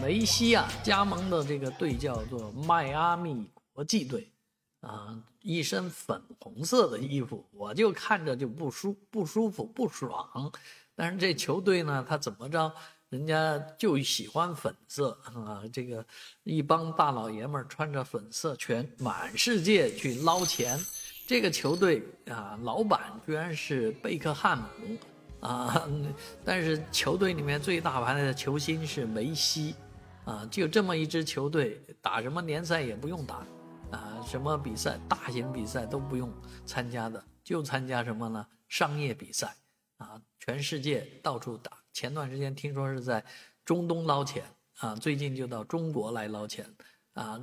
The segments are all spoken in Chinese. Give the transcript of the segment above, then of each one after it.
梅西啊，加盟的这个队叫做迈阿密国际队，啊，一身粉红色的衣服，我就看着就不舒不舒服不爽。但是这球队呢，他怎么着，人家就喜欢粉色啊，这个一帮大老爷们穿着粉色，全满世界去捞钱。这个球队啊，老板居然是贝克汉姆。啊，但是球队里面最大牌的球星是梅西，啊，就这么一支球队打什么联赛也不用打，啊，什么比赛大型比赛都不用参加的，就参加什么呢？商业比赛，啊，全世界到处打。前段时间听说是在中东捞钱，啊，最近就到中国来捞钱，啊，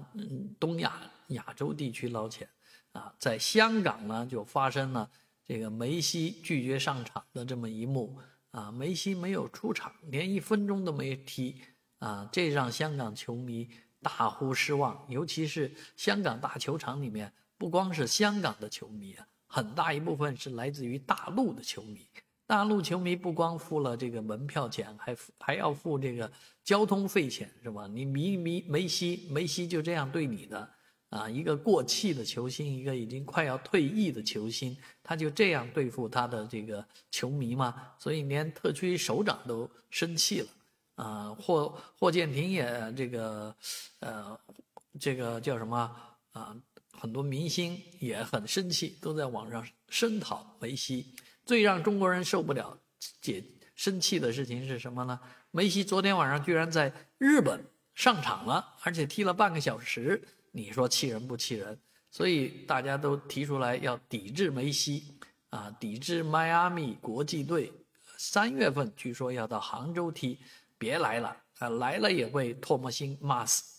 东亚亚洲地区捞钱，啊，在香港呢就发生了。这个梅西拒绝上场的这么一幕啊，梅西没有出场，连一分钟都没踢啊，这让香港球迷大呼失望。尤其是香港大球场里面，不光是香港的球迷啊，很大一部分是来自于大陆的球迷。大陆球迷不光付了这个门票钱，还还要付这个交通费钱，是吧？你迷迷梅西，梅西就这样对你的。啊，一个过气的球星，一个已经快要退役的球星，他就这样对付他的这个球迷吗？所以连特区首长都生气了。啊，霍霍建平也这个，呃，这个叫什么啊？很多明星也很生气，都在网上声讨梅西。最让中国人受不了、解生气的事情是什么呢？梅西昨天晚上居然在日本上场了，而且踢了半个小时。你说气人不气人？所以大家都提出来要抵制梅西，啊，抵制迈阿密国际队，三月份据说要到杭州踢，别来了啊，来了也会唾沫星骂死。